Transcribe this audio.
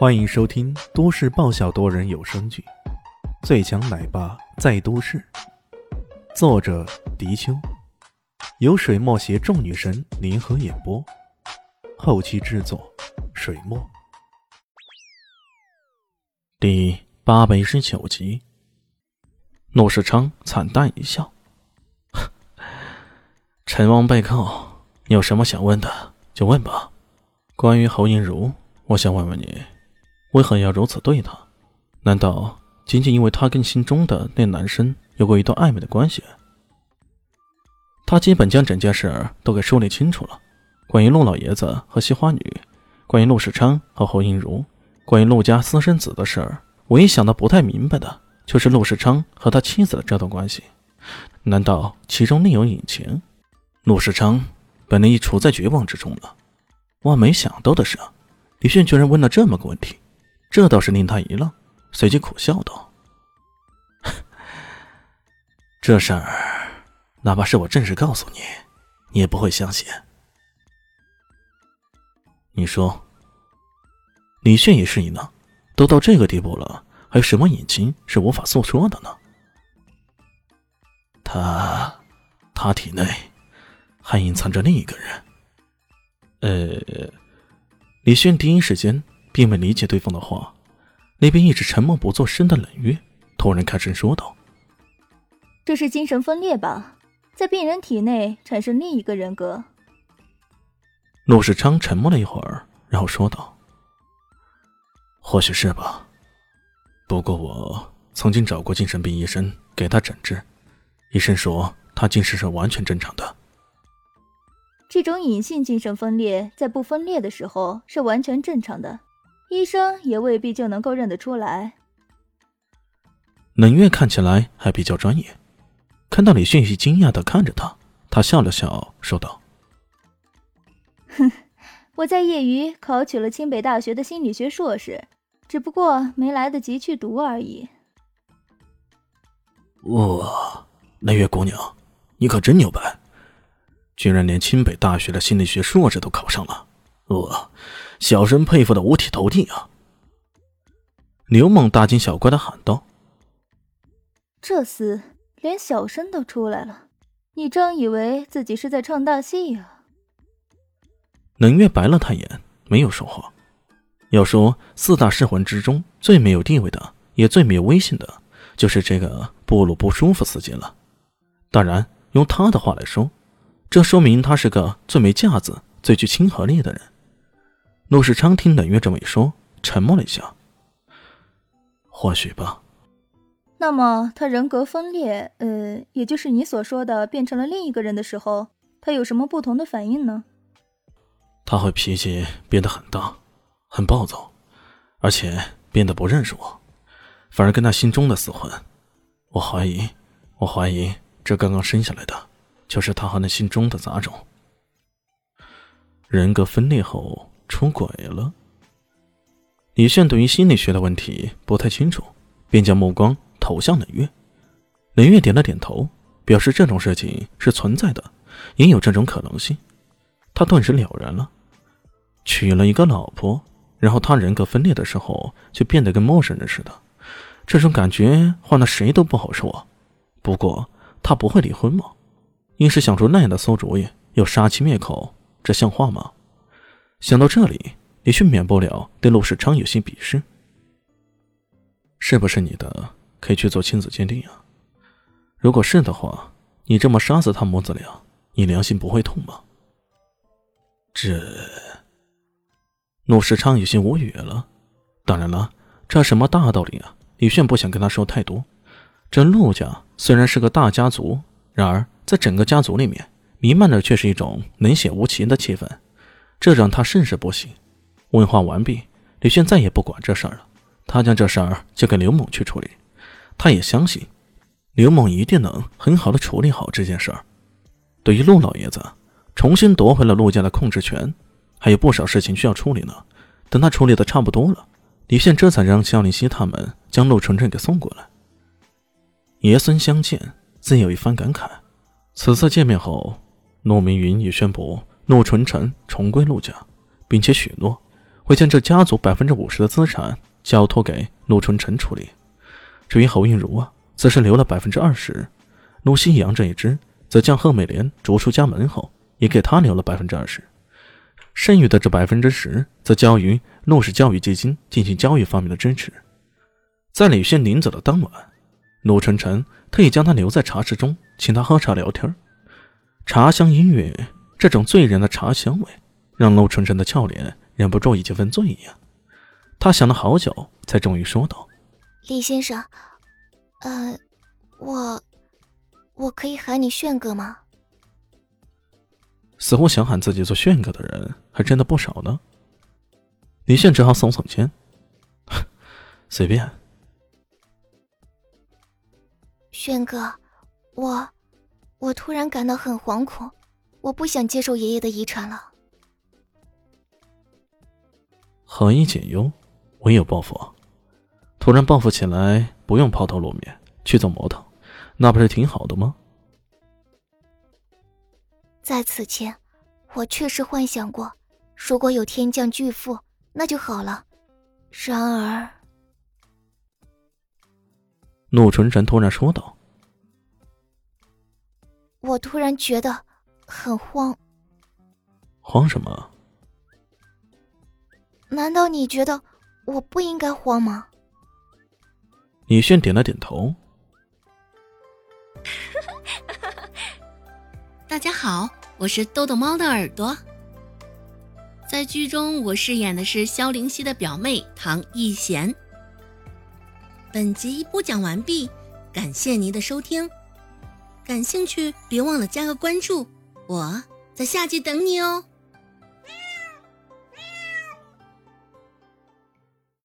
欢迎收听都市爆笑多人有声剧《最强奶爸在都市》，作者：迪秋，由水墨携众女神联合演播，后期制作：水墨。第八百一十九集，陆世昌惨淡一笑：“ 陈王背靠，你有什么想问的就问吧。关于侯银如，我想问问你。”为何要如此对他？难道仅仅因为他跟心中的那男生有过一段暧昧的关系？他基本将整件事都给梳理清楚了。关于陆老爷子和西花女，关于陆世昌和侯英如，关于陆家私生子的事儿，唯一想的不太明白的就是陆世昌和他妻子的这段关系。难道其中另有隐情？陆世昌本来已处在绝望之中了。万没想到的是，李炫居然问了这么个问题。这倒是令他一愣，随即苦笑道：“这事儿，哪怕是我正式告诉你，你也不会相信。你说，李炫也是一呢，都到这个地步了，还有什么隐情是无法诉说的呢？他，他体内还隐藏着另一个人。呃，李炫第一时间。”并未理解对方的话，那边一直沉默不作声的冷月突然开声说道：“这是精神分裂吧，在病人体内产生另一个人格。”陆世昌沉默了一会儿，然后说道：“或许是吧，不过我曾经找过精神病医生给他诊治，医生说他精神是完全正常的。这种隐性精神分裂在不分裂的时候是完全正常的。”医生也未必就能够认得出来。冷月看起来还比较专业，看到李迅喜惊讶的看着他，他笑了笑，说道：“哼，我在业余考取了清北大学的心理学硕士，只不过没来得及去读而已。”哇，冷月姑娘，你可真牛掰，居然连清北大学的心理学硕士都考上了！哇！小生佩服的五体投地啊！刘猛大惊小怪的喊道：“这厮连小生都出来了，你真以为自己是在唱大戏呀？”冷月白了他眼，没有说话。要说四大噬魂之中最没有地位的，也最没有威信的，就是这个布鲁不舒服司机了。当然，用他的话来说，这说明他是个最没架子、最具亲和力的人。陆世昌听冷月这么一说，沉默了一下。或许吧。那么他人格分裂，呃，也就是你所说的变成了另一个人的时候，他有什么不同的反应呢？他会脾气变得很大，很暴躁，而且变得不认识我，反而跟他心中的死魂。我怀疑，我怀疑这刚刚生下来的，就是他和那心中的杂种。人格分裂后。出轨了。李炫对于心理学的问题不太清楚，便将目光投向冷月。冷月点了点头，表示这种事情是存在的，也有这种可能性。他顿时了然了：娶了一个老婆，然后他人格分裂的时候就变得跟陌生人似的，这种感觉换了谁都不好受啊。不过他不会离婚吗？硬是想出那样的馊主意，又杀妻灭口，这像话吗？想到这里，李迅免不了对陆世昌有些鄙视。是不是你的？可以去做亲子鉴定啊。如果是的话，你这么杀死他母子俩，你良心不会痛吗？这……陆世昌有些无语了。当然了，这什么大道理啊？李炫不想跟他说太多。这陆家虽然是个大家族，然而在整个家族里面，弥漫的却是一种冷血无情的气氛。这让他甚是不喜。问话完毕，李炫再也不管这事儿了。他将这事儿交给刘猛去处理。他也相信，刘猛一定能很好的处理好这件事儿。对于陆老爷子，重新夺回了陆家的控制权，还有不少事情需要处理呢。等他处理的差不多了，李炫这才让肖林熙他们将陆晨晨给送过来。爷孙相见，自有一番感慨。此次见面后，陆明云也宣布。陆纯纯重归陆家，并且许诺会将这家族百分之五十的资产交托给陆春晨处理。至于侯映如啊，则是留了百分之二十。陆西阳这一支，则将贺美莲逐出家门后，也给他留了百分之二十。剩余的这百分之十，则交于陆氏教育基金进行教育方面的支持。在李炫临走的当晚，陆春晨特意将他留在茶室中，请他喝茶聊天。茶香音乐，这种醉人的茶香味，让陆春晨的俏脸忍不住以几分醉意。他想了好久，才终于说道：“李先生，呃，我，我可以喊你炫哥吗？”似乎想喊自己做炫哥的人还真的不少呢。李炫只好耸耸肩：“随便。”炫哥，我，我突然感到很惶恐，我不想接受爷爷的遗产了。何以解忧，唯有报复。突然报复起来，不用抛头露面去做模特，那不是挺好的吗？在此前，我确实幻想过，如果有天降巨富，那就好了。然而。陆纯晨突然说道：“我突然觉得很慌。慌什么？难道你觉得我不应该慌吗？”李炫点了点头。大家好，我是豆豆猫的耳朵。在剧中，我饰演的是萧灵溪的表妹唐艺贤。本集播讲完毕，感谢您的收听。感兴趣别忘了加个关注，我在下集等你哦。